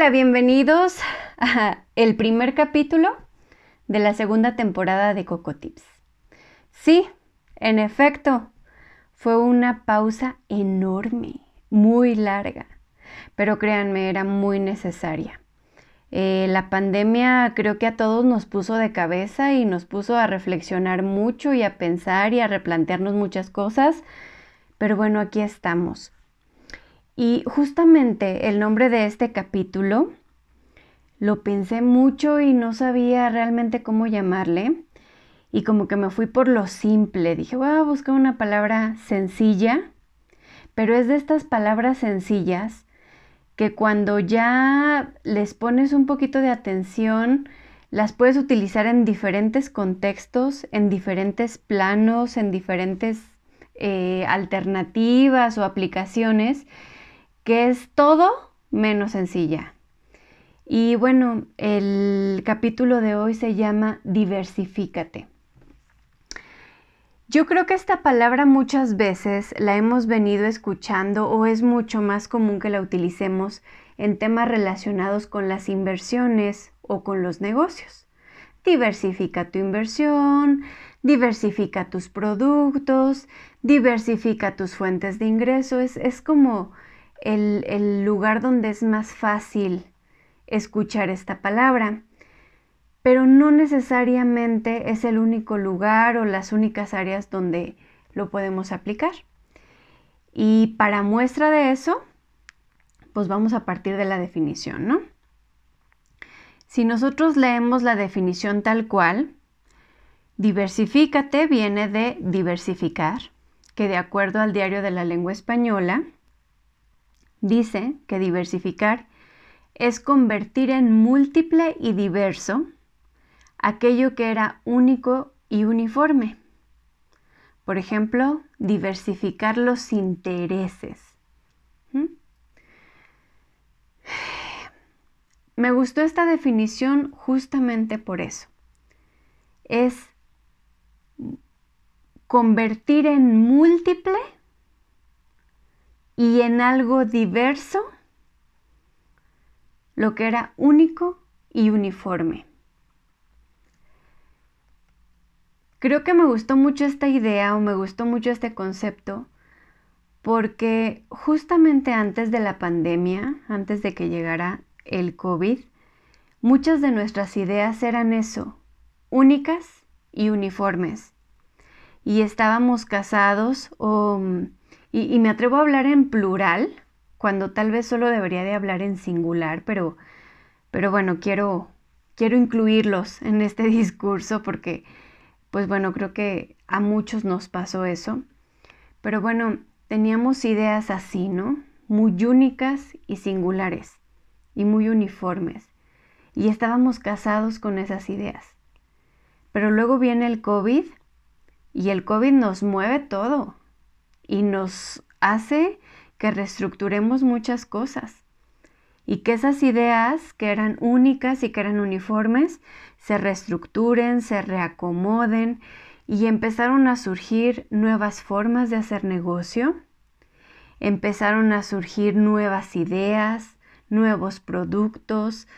Hola, bienvenidos a el primer capítulo de la segunda temporada de Coco Tips. Sí, en efecto, fue una pausa enorme, muy larga, pero créanme, era muy necesaria. Eh, la pandemia creo que a todos nos puso de cabeza y nos puso a reflexionar mucho y a pensar y a replantearnos muchas cosas, pero bueno, aquí estamos. Y justamente el nombre de este capítulo lo pensé mucho y no sabía realmente cómo llamarle. Y como que me fui por lo simple. Dije, voy a buscar una palabra sencilla, pero es de estas palabras sencillas que cuando ya les pones un poquito de atención, las puedes utilizar en diferentes contextos, en diferentes planos, en diferentes eh, alternativas o aplicaciones que es todo menos sencilla. Y bueno, el capítulo de hoy se llama diversifícate. Yo creo que esta palabra muchas veces la hemos venido escuchando o es mucho más común que la utilicemos en temas relacionados con las inversiones o con los negocios. Diversifica tu inversión, diversifica tus productos, diversifica tus fuentes de ingreso. Es, es como el, lugar donde es más fácil escuchar esta palabra pero no necesariamente es el único lugar o las únicas áreas donde lo podemos aplicar. Y para muestra de eso, pues vamos a partir de la definición, ¿no? Si nosotros leemos la definición tal cual, diversifícate viene de diversificar, que de acuerdo al diario de la lengua española, Dice que diversificar es convertir en múltiple y diverso aquello que era único y uniforme. Por ejemplo, diversificar los intereses. ¿Mm? Me gustó esta definición justamente por eso. Es convertir en múltiple y en algo diverso lo que era único y uniforme. Creo que me gustó mucho esta idea o me gustó mucho este concepto porque justamente antes de la pandemia, antes de que llegara el COVID, muchas de nuestras ideas eran eso, únicas y uniformes. Y estábamos casados o mm, y, me atrevo a hablar en plural, cuando tal vez solo debería de hablar en singular, pero, pero bueno, quiero, quiero incluirlos en este discurso porque, pues bueno, creo que a muchos nos pasó eso. Pero bueno, teníamos ideas así, ¿no? Muy únicas y singulares y muy uniformes. Y estábamos casados con esas ideas. Pero luego viene el COVID y el COVID nos mueve todo y nos hace que reestructuremos muchas cosas. Y que esas ideas que eran únicas y que eran uniformes se reestructuren, se reacomoden y empezaron a surgir nuevas formas de hacer negocio, empezaron a surgir nuevas ideas, nuevos productos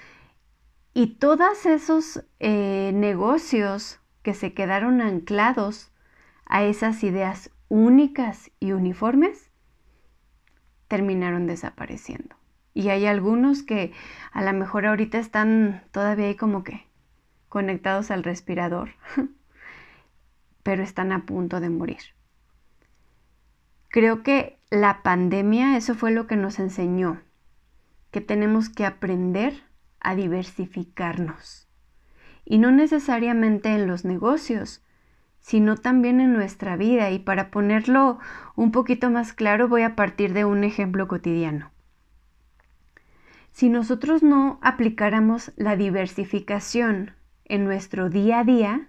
y todos esos eh, negocios que se quedaron anclados a esas ideas únicas y uniformes terminaron desapareciendo. Y hay algunos que a lo mejor ahorita están todavía ahí como que conectados al respirador, pero están a punto de morir. Creo que la pandemia, eso fue lo que nos enseñó, que tenemos que aprender a diversificarnos. Y no necesariamente en los negocios, sino también en nuestra vida. Y para ponerlo un poquito más claro, voy a partir de un ejemplo cotidiano. Si nosotros no aplicáramos la diversificación en nuestro día a día,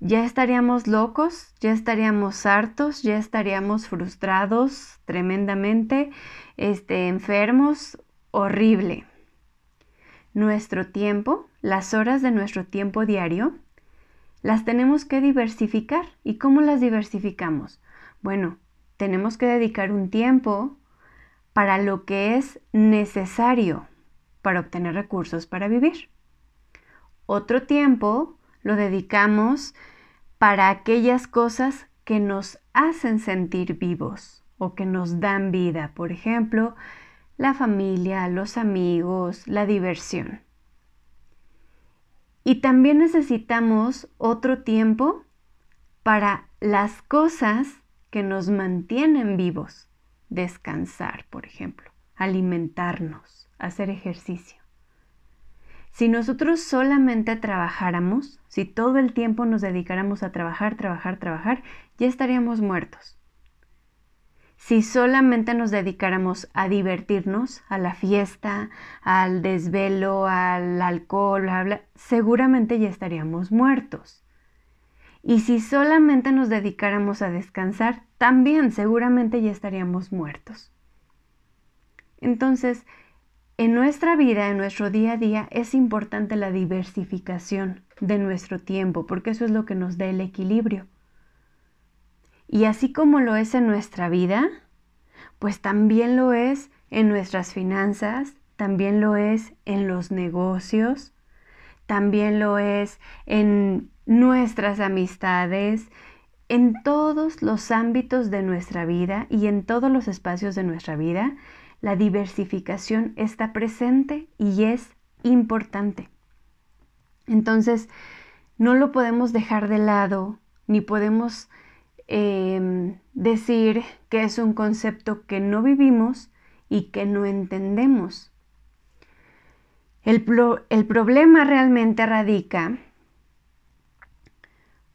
ya estaríamos locos, ya estaríamos hartos, ya estaríamos frustrados tremendamente, este, enfermos, horrible. Nuestro tiempo, las horas de nuestro tiempo diario, las tenemos que diversificar. ¿Y cómo las diversificamos? Bueno, tenemos que dedicar un tiempo para lo que es necesario para obtener recursos para vivir. Otro tiempo lo dedicamos para aquellas cosas que nos hacen sentir vivos o que nos dan vida. Por ejemplo, la familia, los amigos, la diversión. Y también necesitamos otro tiempo para las cosas que nos mantienen vivos. Descansar, por ejemplo, alimentarnos, hacer ejercicio. Si nosotros solamente trabajáramos, si todo el tiempo nos dedicáramos a trabajar, trabajar, trabajar, ya estaríamos muertos. Si solamente nos dedicáramos a divertirnos, a la fiesta, al desvelo, al alcohol, seguramente ya estaríamos muertos. Y si solamente nos dedicáramos a descansar, también seguramente ya estaríamos muertos. Entonces, en nuestra vida, en nuestro día a día, es importante la diversificación de nuestro tiempo, porque eso es lo que nos da el equilibrio. Y así como lo es en nuestra vida, pues también lo es en nuestras finanzas, también lo es en los negocios, también lo es en nuestras amistades, en todos los ámbitos de nuestra vida y en todos los espacios de nuestra vida la diversificación está presente y es importante. Entonces, no lo podemos dejar de lado, ni podemos em, decir que es un concepto que no vivimos y que no entendemos. El, el problema realmente radica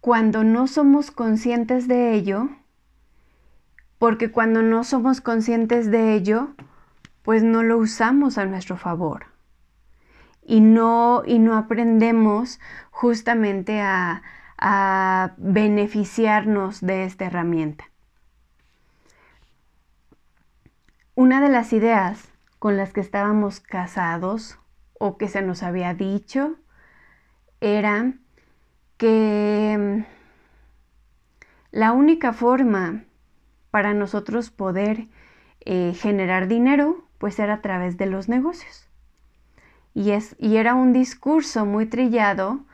cuando no somos conscientes de ello, porque cuando no somos conscientes de ello, pues no lo usamos a nuestro favor y no, y no aprendemos justamente a, a beneficiarnos de esta herramienta. Una de las ideas con las que estábamos casados o que se nos había dicho era que la única forma para nosotros poder eh, generar dinero pues era a través de los negocios. Y, es, y era un discurso muy trillado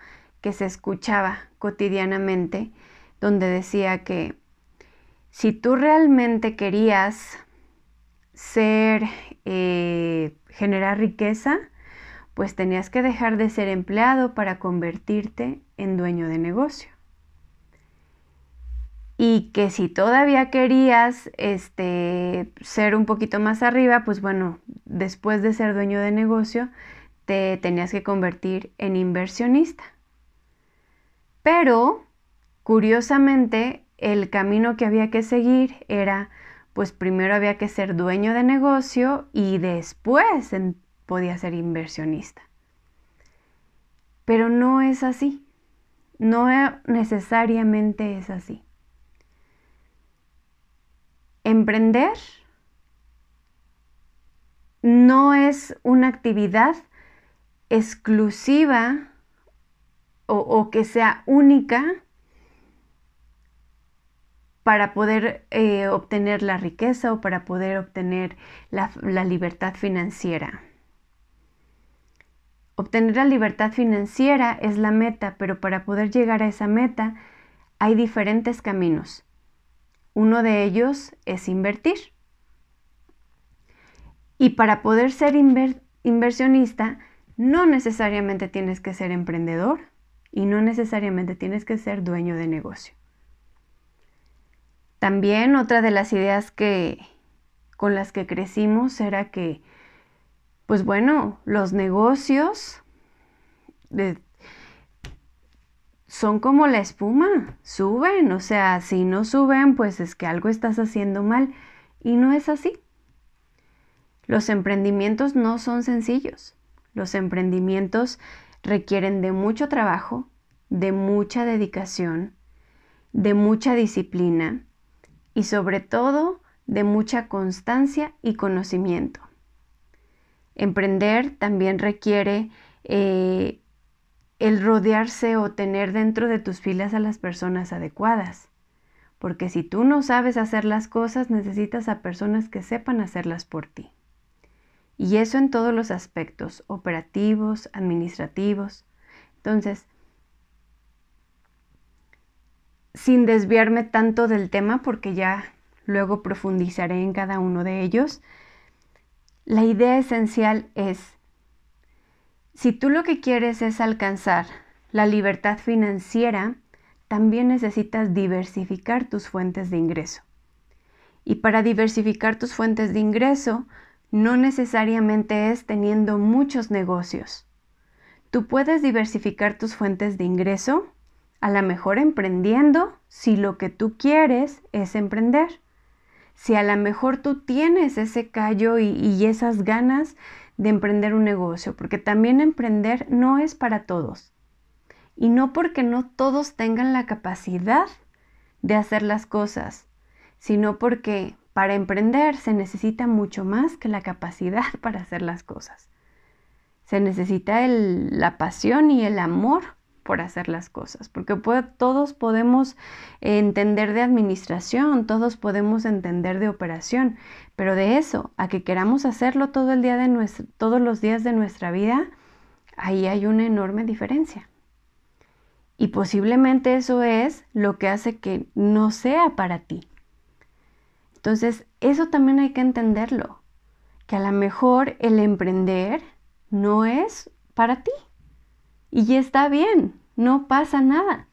que se escuchaba cotidianamente, donde decía que si tú realmente querías ser, eh, generar riqueza, pues tenías que dejar de ser empleado para convertirte en dueño de negocio y que si todavía querías este, ser un poquito más arriba, pues bueno, después de ser dueño de negocio, te tenías que convertir en inversionista. Pero, curiosamente, el camino que había que seguir era, pues primero había que ser dueño de negocio y después podía ser inversionista. Pero no es así. No necesariamente es así. Emprender no es una actividad exclusiva o, que sea única para poder eh, obtener la riqueza o para poder obtener la, la libertad financiera. Obtener la libertad financiera es la meta, pero para poder llegar a esa meta hay diferentes caminos. Uno de ellos es invertir. Y para poder ser inversionista, no necesariamente tienes que ser emprendedor y no necesariamente tienes que ser dueño de negocio. También otra de las ideas que con las que crecimos era que, pues bueno, los negocios son como la espuma, suben, o sea, si no suben, pues es que algo estás haciendo mal y no es así. Los emprendimientos no son sencillos. Los emprendimientos requieren de mucho trabajo, de mucha dedicación, de mucha disciplina y sobre todo de mucha constancia y conocimiento. Emprender también requiere eh, el rodearse o tener dentro de tus filas a las personas adecuadas. Porque si tú no sabes hacer las cosas, necesitas a personas que sepan hacerlas por ti. Y eso en todos los aspectos, operativos, administrativos. Entonces, sin desviarme tanto del tema, porque ya luego profundizaré en cada uno de ellos, la idea esencial es, si tú lo que quieres es alcanzar la libertad financiera, también necesitas diversificar tus fuentes de ingreso. Y para diversificar tus fuentes de ingreso, no necesariamente es teniendo muchos negocios. Tú puedes diversificar tus fuentes de ingreso, a lo mejor emprendiendo, si lo que tú quieres es emprender. Si a lo mejor tú tienes ese callo y, y esas ganas de emprender un negocio, porque también emprender no es para todos. Y no porque no todos tengan la capacidad de hacer las cosas, sino porque para emprender se necesita mucho más que la capacidad para hacer las cosas. Se necesita la pasión y el amor por hacer las cosas, porque todos podemos entender de administración, todos podemos entender de operación, pero de eso a que queramos hacerlo todo el día de todos los días de nuestra vida, ahí hay una enorme diferencia. Y posiblemente eso es lo que hace que no sea para ti. Entonces, eso también hay que entenderlo, que a lo mejor el emprender no es para ti. Y está bien, no pasa nada.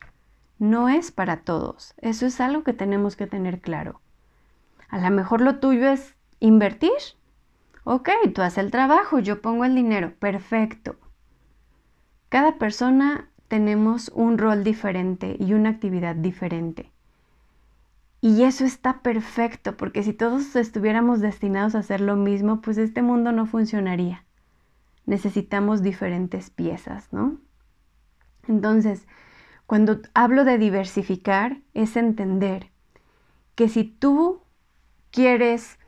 No es para todos. Eso es algo que tenemos que tener claro. A lo mejor lo tuyo es invertir. Ok, tú haces el trabajo, yo pongo el dinero. Perfecto. Cada persona tenemos un rol diferente y una actividad diferente. Y eso está perfecto, porque si todos estuviéramos destinados a hacer lo mismo, pues este mundo no funcionaría. Necesitamos diferentes piezas, ¿no? Entonces, cuando hablo de diversificar, es entender que si tú quieres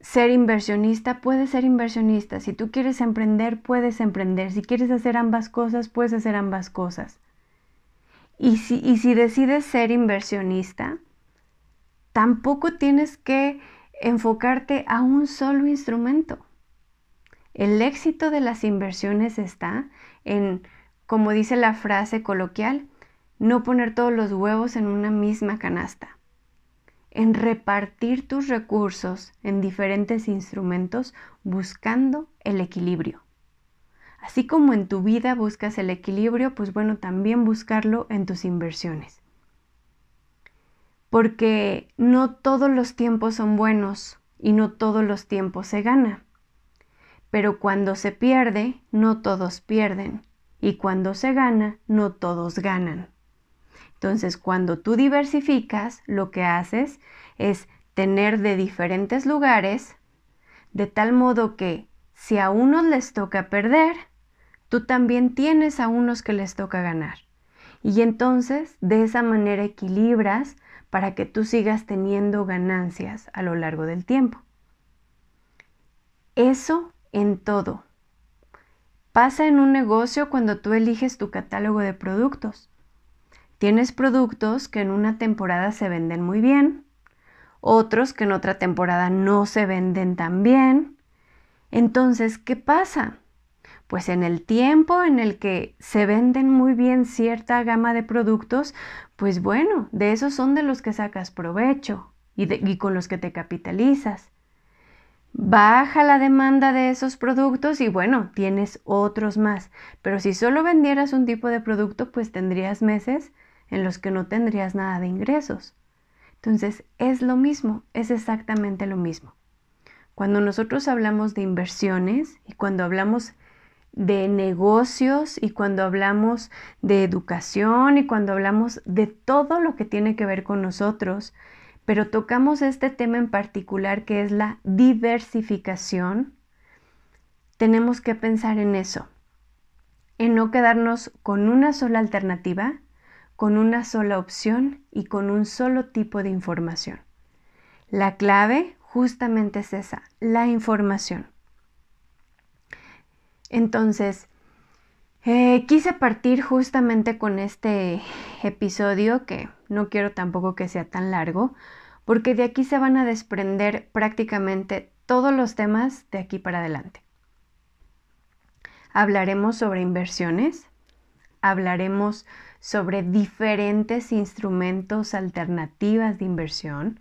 ser inversionista, puedes ser inversionista. Si tú quieres emprender, puedes emprender. Si quieres hacer ambas cosas, puedes hacer ambas cosas. Y si, y si decides ser inversionista, tampoco tienes que enfocarte a un solo instrumento. El éxito de las inversiones está en, como dice la frase coloquial, no poner todos los huevos en una misma canasta, en repartir tus recursos en diferentes instrumentos buscando el equilibrio. Así como en tu vida buscas el equilibrio, pues bueno, también buscarlo en tus inversiones porque no todos los tiempos son buenos y no todos los tiempos se gana. Pero cuando se pierde, no todos pierden y cuando se gana, no todos ganan. Entonces, cuando tú diversificas, lo que haces es tener de diferentes lugares, de tal modo que si a unos les toca perder, tú también tienes a unos que les toca ganar. Y entonces, de esa manera equilibras para que tú sigas teniendo ganancias a lo largo del tiempo. Eso en todo. Pasa en un negocio cuando tú eliges tu catálogo de productos. Tienes productos que en una temporada se venden muy bien, otros que en otra temporada no se venden tan bien. Entonces, ¿qué pasa? Pues en el tiempo en el que se venden muy bien cierta gama de productos, pues bueno, de esos son de los que sacas provecho y, con los que te capitalizas. Baja la demanda de esos productos y bueno, tienes otros más. Pero si solo vendieras un tipo de producto, pues tendrías meses en los que no tendrías nada de ingresos. Entonces, es lo mismo, es exactamente lo mismo. Cuando nosotros hablamos de inversiones y cuando hablamos de negocios y cuando hablamos de educación y cuando hablamos de todo lo que tiene que ver con nosotros, pero tocamos este tema en particular que es la diversificación, tenemos que pensar en eso, en no quedarnos con una sola alternativa, con una sola opción y con un solo tipo de información. La clave justamente es esa, la información. Entonces, eh, quise partir justamente con este episodio, que no quiero tampoco que sea tan largo, porque de aquí se van a desprender prácticamente todos los temas de aquí para adelante. Hablaremos sobre inversiones, hablaremos sobre diferentes instrumentos alternativas de inversión,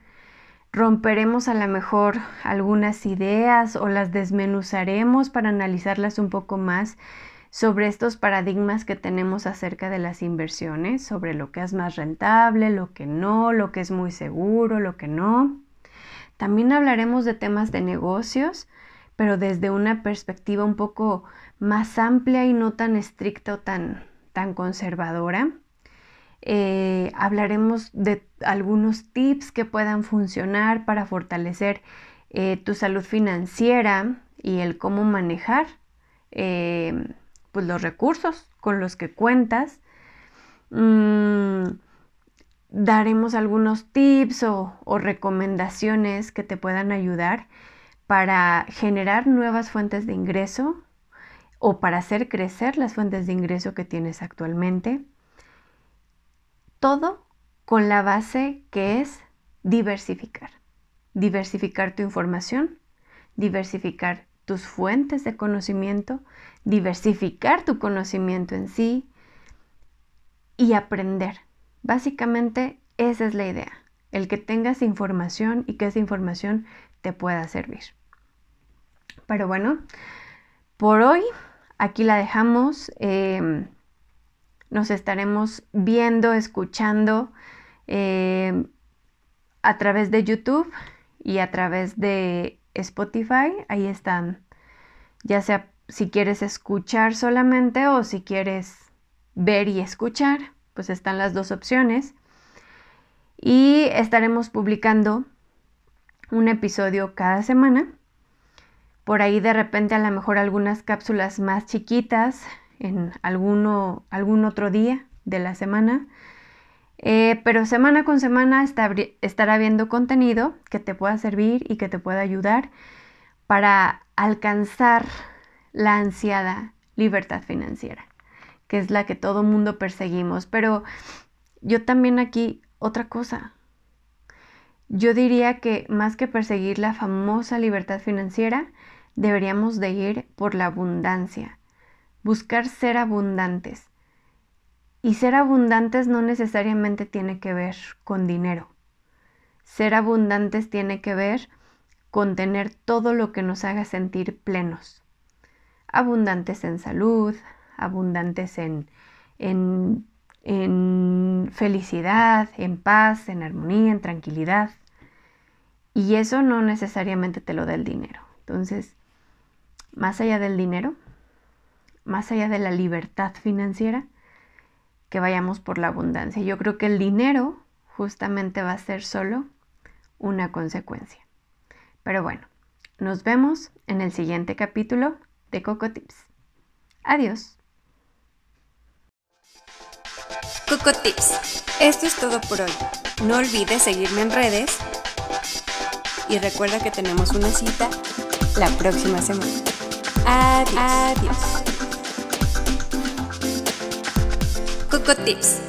romperemos a lo mejor algunas ideas o las desmenuzaremos para analizarlas un poco más sobre estos paradigmas que tenemos acerca de las inversiones, sobre lo que es más rentable, lo que no, lo que es muy seguro, lo que no. También hablaremos de temas de negocios, pero desde una perspectiva un poco más amplia y no tan estricta o tan, tan conservadora. Eh, hablaremos de algunos tips que puedan funcionar para fortalecer eh, tu salud financiera y el cómo manejar eh, pues los recursos con los que cuentas. Mm, daremos algunos tips o, o recomendaciones que te puedan ayudar para generar nuevas fuentes de ingreso o para hacer crecer las fuentes de ingreso que tienes actualmente. Todo con la base que es diversificar. Diversificar tu información, diversificar tus fuentes de conocimiento, diversificar tu conocimiento en sí y aprender. Básicamente esa es la idea, el que tengas información y que esa información te pueda servir. Pero bueno, por hoy aquí la dejamos. Em, nos estaremos viendo, escuchando eh, a través de YouTube y a través de Spotify. Ahí están, ya sea si quieres escuchar solamente o si quieres ver y escuchar, pues están las dos opciones. Y estaremos publicando un episodio cada semana. Por ahí de repente a lo mejor algunas cápsulas más chiquitas en alguno, algún otro día de la semana. Eh, pero semana con semana estará viendo contenido que te pueda servir y que te pueda ayudar para alcanzar la ansiada libertad financiera, que es la que todo mundo perseguimos. Pero yo también aquí otra cosa. Yo diría que más que perseguir la famosa libertad financiera, deberíamos de ir por la abundancia, buscar ser abundantes. Y ser abundantes no necesariamente tiene que ver con dinero. Ser abundantes tiene que ver con tener todo lo que nos haga sentir plenos. Abundantes en salud, abundantes en, en, en felicidad, en paz, en armonía, en tranquilidad. Y eso no necesariamente te lo da el dinero. Entonces, más allá del dinero, más allá de la libertad financiera, que vayamos por la abundancia. Yo creo que el dinero justamente va a ser solo una consecuencia. Pero bueno, nos vemos en el siguiente capítulo de Coco Tips. Adiós. Coco Tips. Esto es todo por hoy. No olvides seguirme en redes y recuerda que tenemos una cita la próxima semana. Adiós. Adiós. Coco Tips.